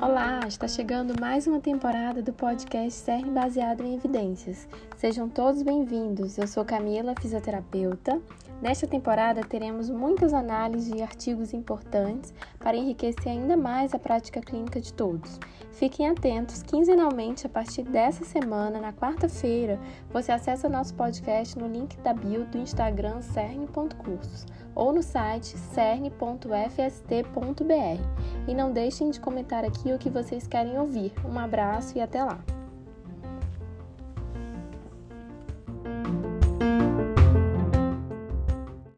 Olá, está chegando mais uma temporada do podcast CERN baseado em evidências. Sejam todos bem-vindos. Eu sou Camila, fisioterapeuta. Nesta temporada teremos muitas análises e artigos importantes para enriquecer ainda mais a prática clínica de todos. Fiquem atentos, quinzenalmente a partir dessa semana, na quarta-feira, você acessa nosso podcast no link da bio do Instagram cern.cursos ou no site cern.fst.br. E não deixem de comentar aqui o que vocês querem ouvir. Um abraço e até lá!